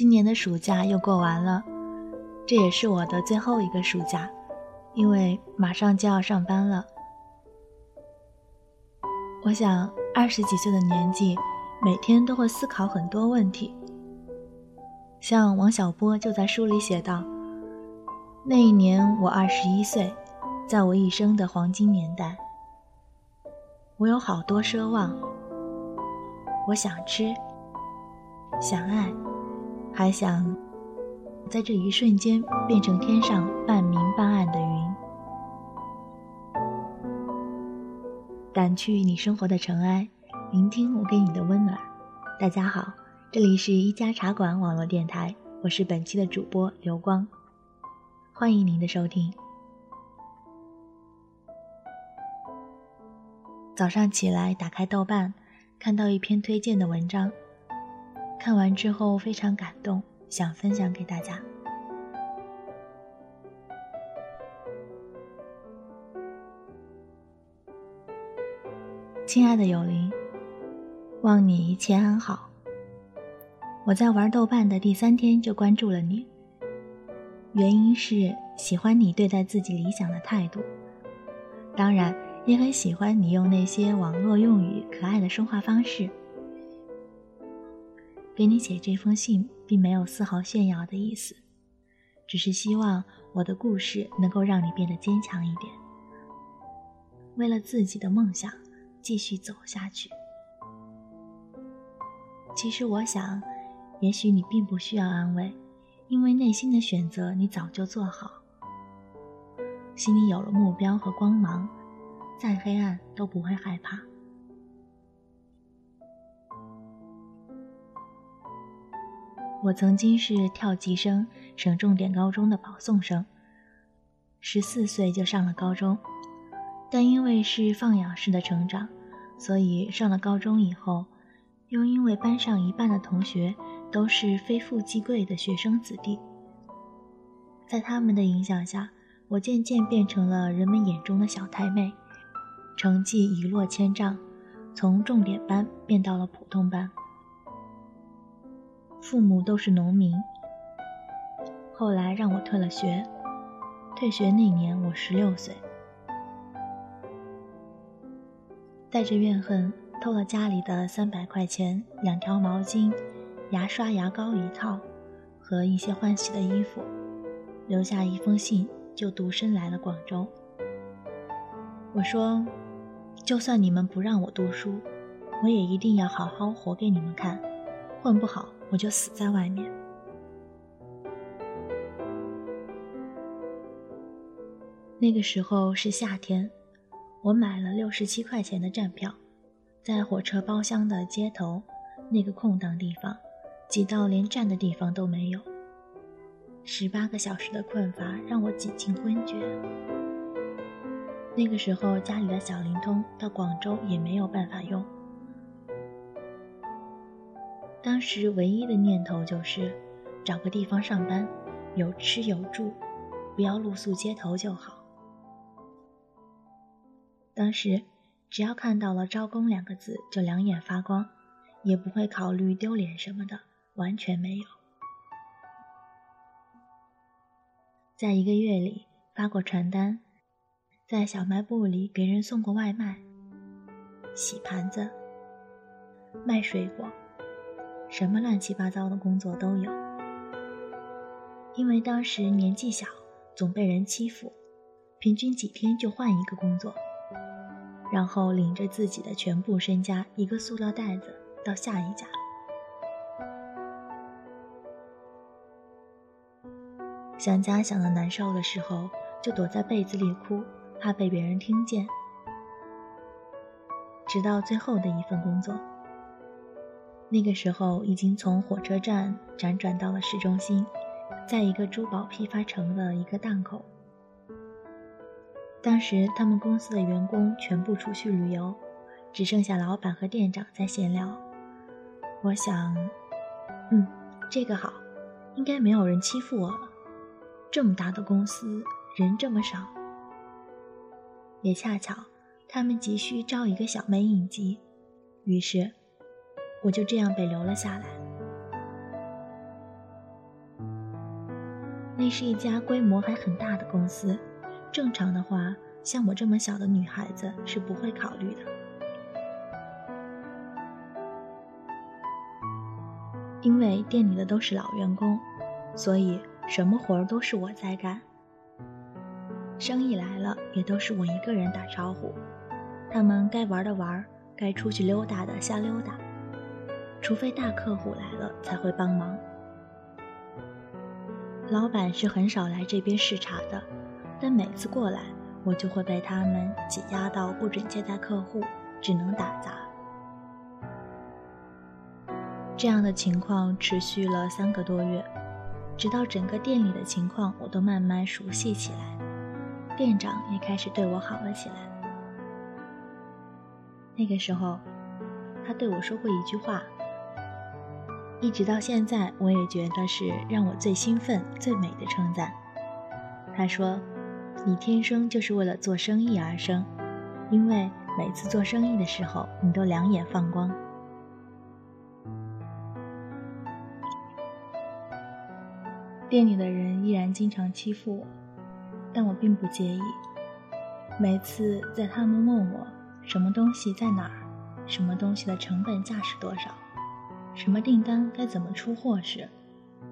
今年的暑假又过完了，这也是我的最后一个暑假，因为马上就要上班了。我想，二十几岁的年纪，每天都会思考很多问题。像王小波就在书里写道：“那一年我二十一岁，在我一生的黄金年代，我有好多奢望。我想吃，想爱，还想在这一瞬间变成天上半明半暗的云。”掸去你生活的尘埃，聆听我给你的温暖。大家好，这里是一家茶馆网络电台，我是本期的主播刘光，欢迎您的收听。早上起来打开豆瓣，看到一篇推荐的文章，看完之后非常感动，想分享给大家。亲爱的有灵，望你一切安好。我在玩豆瓣的第三天就关注了你，原因是喜欢你对待自己理想的态度，当然也很喜欢你用那些网络用语可爱的说话方式。给你写这封信，并没有丝毫炫耀的意思，只是希望我的故事能够让你变得坚强一点，为了自己的梦想。继续走下去。其实我想，也许你并不需要安慰，因为内心的选择你早就做好。心里有了目标和光芒，再黑暗都不会害怕。我曾经是跳级生，省重点高中的保送生，十四岁就上了高中。但因为是放养式的成长，所以上了高中以后，又因为班上一半的同学都是非富即贵的学生子弟，在他们的影响下，我渐渐变成了人们眼中的小太妹，成绩一落千丈，从重点班变到了普通班。父母都是农民，后来让我退了学，退学那年我十六岁。带着怨恨，偷了家里的三百块钱、两条毛巾、牙刷、牙膏一套和一些换洗的衣服，留下一封信，就独身来了广州。我说：“就算你们不让我读书，我也一定要好好活给你们看，混不好我就死在外面。”那个时候是夏天。我买了六十七块钱的站票，在火车包厢的街头那个空档地方，挤到连站的地方都没有。十八个小时的困乏让我几近昏厥。那个时候家里的小灵通到广州也没有办法用。当时唯一的念头就是找个地方上班，有吃有住，不要露宿街头就好。当时，只要看到了“招工”两个字，就两眼发光，也不会考虑丢脸什么的，完全没有。在一个月里发过传单，在小卖部里给人送过外卖，洗盘子、卖水果，什么乱七八糟的工作都有。因为当时年纪小，总被人欺负，平均几天就换一个工作。然后领着自己的全部身家，一个塑料袋子到下一家。想家想的难受的时候，就躲在被子里哭，怕被别人听见。直到最后的一份工作，那个时候已经从火车站辗转到了市中心，在一个珠宝批发城的一个档口。当时他们公司的员工全部出去旅游，只剩下老板和店长在闲聊。我想，嗯，这个好，应该没有人欺负我了。这么大的公司，人这么少，也恰巧他们急需招一个小妹应急，于是我就这样被留了下来。那是一家规模还很大的公司，正常的话，像我这么小的女孩子是不会考虑的。因为店里的都是老员工，所以什么活儿都是我在干。生意来了，也都是我一个人打招呼。他们该玩的玩，该出去溜达的瞎溜达，除非大客户来了才会帮忙。老板是很少来这边视察的，但每次过来，我就会被他们挤压到不准接待客户，只能打杂。这样的情况持续了三个多月，直到整个店里的情况我都慢慢熟悉起来，店长也开始对我好了起来。那个时候，他对我说过一句话。一直到现在，我也觉得是让我最兴奋、最美的称赞。他说：“你天生就是为了做生意而生，因为每次做生意的时候，你都两眼放光。”店里的人依然经常欺负我，但我并不介意。每次在他们问我什么东西在哪儿，什么东西的成本价是多少。什么订单该怎么出货时，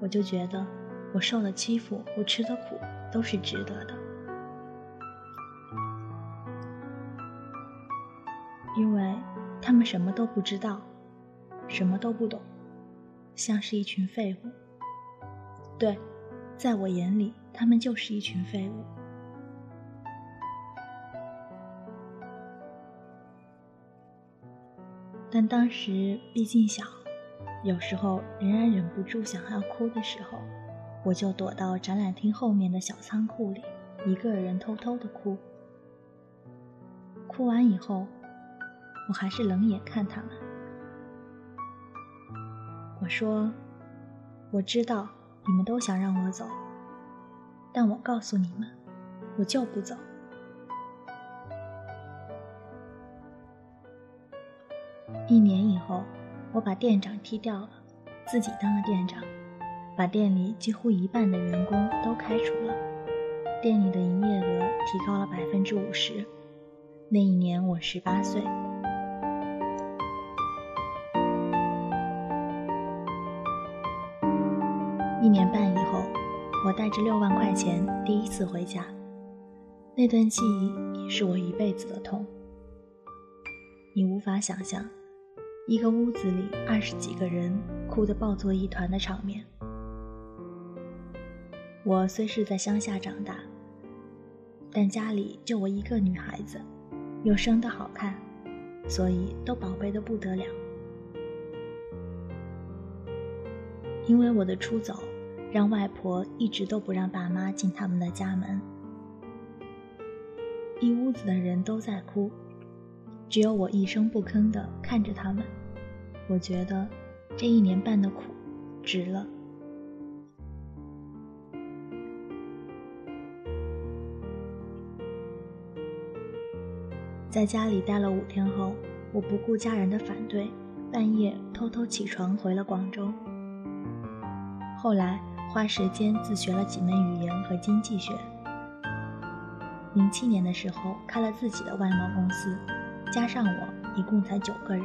我就觉得我受的欺负，我吃的苦都是值得的，因为他们什么都不知道，什么都不懂，像是一群废物。对，在我眼里，他们就是一群废物。但当时毕竟小。有时候仍然忍不住想要哭的时候，我就躲到展览厅后面的小仓库里，一个人偷偷的哭。哭完以后，我还是冷眼看他们。我说：“我知道你们都想让我走，但我告诉你们，我就不走。”一年以后。我把店长踢掉了，自己当了店长，把店里几乎一半的员工都开除了，店里的营业额提高了百分之五十。那一年我十八岁。一年半以后，我带着六万块钱第一次回家，那段记忆是我一辈子的痛。你无法想象。一个屋子里二十几个人哭得抱作一团的场面。我虽是在乡下长大，但家里就我一个女孩子，又生得好看，所以都宝贝的不得了。因为我的出走，让外婆一直都不让爸妈进他们的家门。一屋子的人都在哭。只有我一声不吭地看着他们，我觉得这一年半的苦值了。在家里待了五天后，我不顾家人的反对，半夜偷偷起床回了广州。后来花时间自学了几门语言和经济学。零七年的时候，开了自己的外贸公司。加上我，一共才九个人。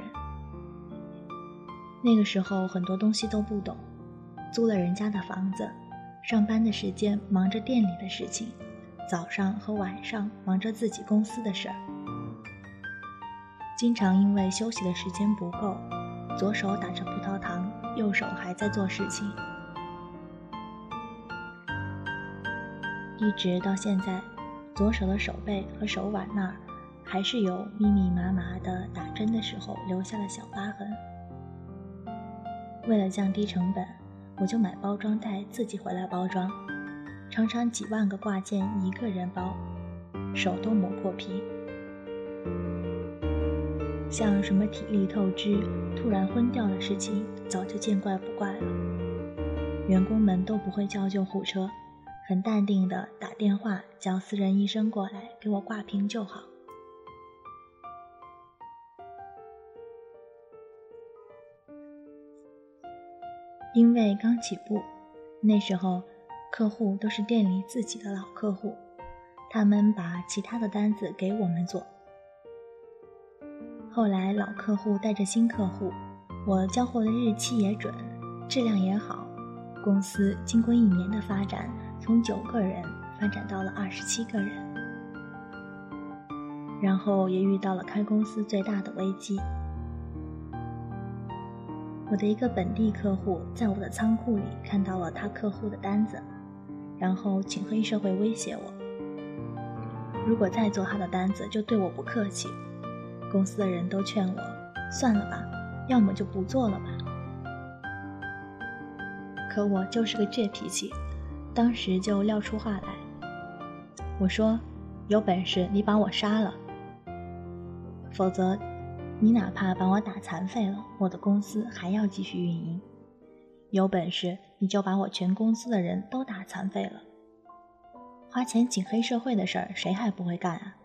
那个时候很多东西都不懂，租了人家的房子，上班的时间忙着店里的事情，早上和晚上忙着自己公司的事儿。经常因为休息的时间不够，左手打着葡萄糖，右手还在做事情，一直到现在，左手的手背和手腕那儿。还是有密密麻麻的打针的时候留下了小疤痕。为了降低成本，我就买包装袋自己回来包装，常常几万个挂件一个人包，手都磨破皮。像什么体力透支、突然昏掉的事情，早就见怪不怪了。员工们都不会叫救护车，很淡定的打电话叫私人医生过来给我挂瓶就好。因为刚起步，那时候客户都是店里自己的老客户，他们把其他的单子给我们做。后来老客户带着新客户，我交货的日期也准，质量也好，公司经过一年的发展，从九个人发展到了二十七个人，然后也遇到了开公司最大的危机。我的一个本地客户在我的仓库里看到了他客户的单子，然后请黑社会威胁我，如果再做他的单子，就对我不客气。公司的人都劝我算了吧，要么就不做了吧。可我就是个倔脾气，当时就撂出话来，我说：“有本事你把我杀了，否则。”你哪怕把我打残废了，我的公司还要继续运营。有本事你就把我全公司的人都打残废了。花钱请黑社会的事儿，谁还不会干啊？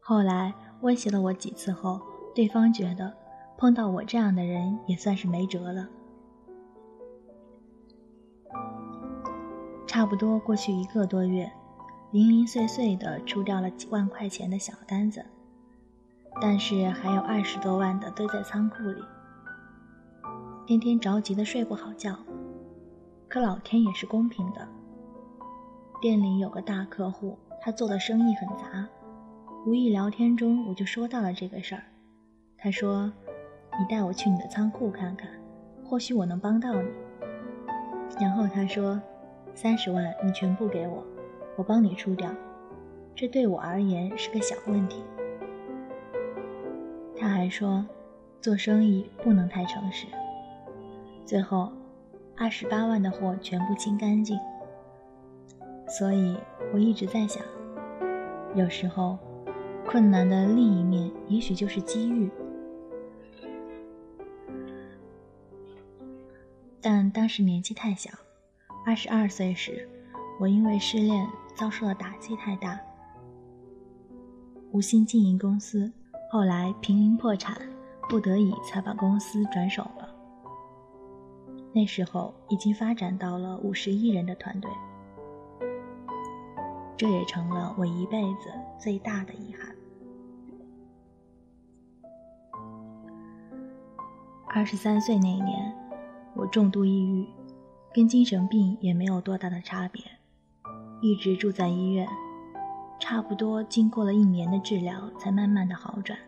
后来威胁了我几次后，对方觉得碰到我这样的人也算是没辙了。差不多过去一个多月，零零碎碎的出掉了几万块钱的小单子。但是还有二十多万的堆在仓库里，天天着急的睡不好觉。可老天也是公平的，店里有个大客户，他做的生意很杂。无意聊天中，我就说到了这个事儿。他说：“你带我去你的仓库看看，或许我能帮到你。”然后他说：“三十万你全部给我，我帮你出掉。这对我而言是个小问题。”他还说，做生意不能太诚实。最后，二十八万的货全部清干净。所以我一直在想，有时候困难的另一面，也许就是机遇。但当时年纪太小，二十二岁时，我因为失恋遭受了打击太大，无心经营公司。后来濒临破产，不得已才把公司转手了。那时候已经发展到了五十一人的团队，这也成了我一辈子最大的遗憾。二十三岁那一年，我重度抑郁，跟精神病也没有多大的差别，一直住在医院。差不多经过了一年的治疗，才慢慢的好转。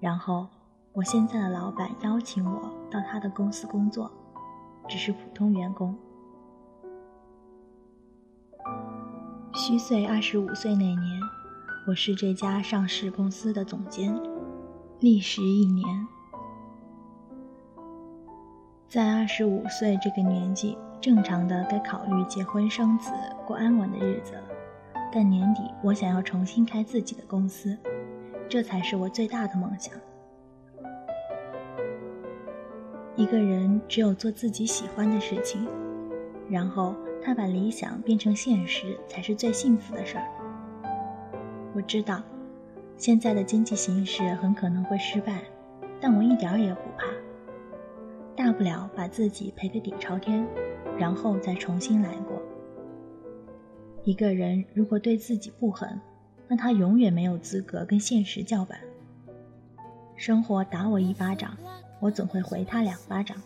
然后，我现在的老板邀请我到他的公司工作，只是普通员工。虚岁二十五岁那年，我是这家上市公司的总监，历时一年。在二十五岁这个年纪，正常的该考虑结婚生子，过安稳的日子了。但年底我想要重新开自己的公司，这才是我最大的梦想。一个人只有做自己喜欢的事情，然后他把理想变成现实，才是最幸福的事儿。我知道，现在的经济形势很可能会失败，但我一点儿也不怕。大不了把自己赔个底朝天，然后再重新来过。一个人如果对自己不狠，那他永远没有资格跟现实叫板。生活打我一巴掌，我总会回他两巴掌。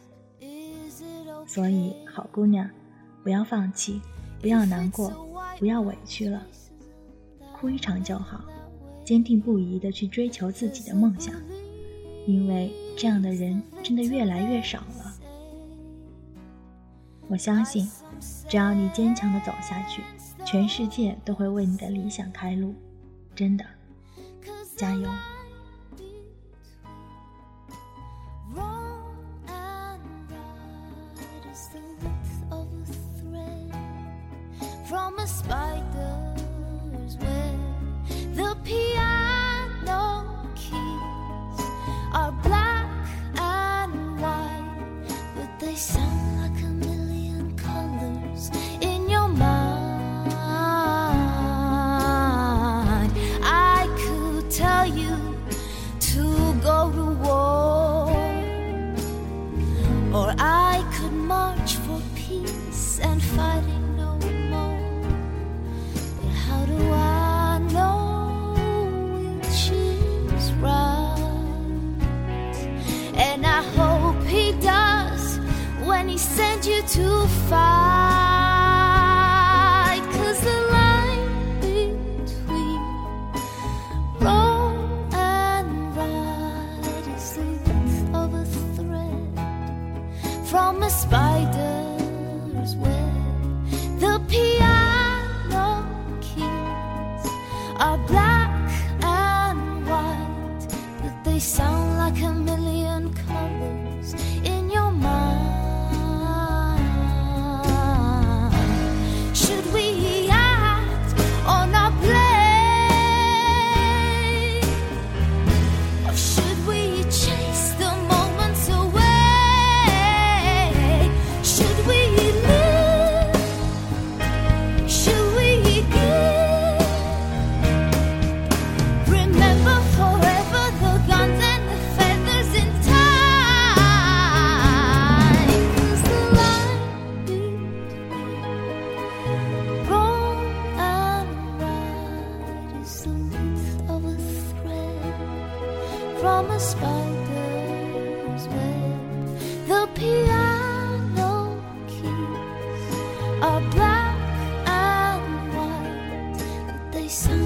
所以，好姑娘，不要放弃，不要难过，不要委屈了，哭一场就好，坚定不移地去追求自己的梦想，因为这样的人真的越来越少了。我相信，只要你坚强地走下去。全世界都会为你的理想开路，真的，加油。you to go to war. Or I could march for peace and fighting no more. But how do I know she's right? And I hope he does when he sends you to fight. From a spider's sun.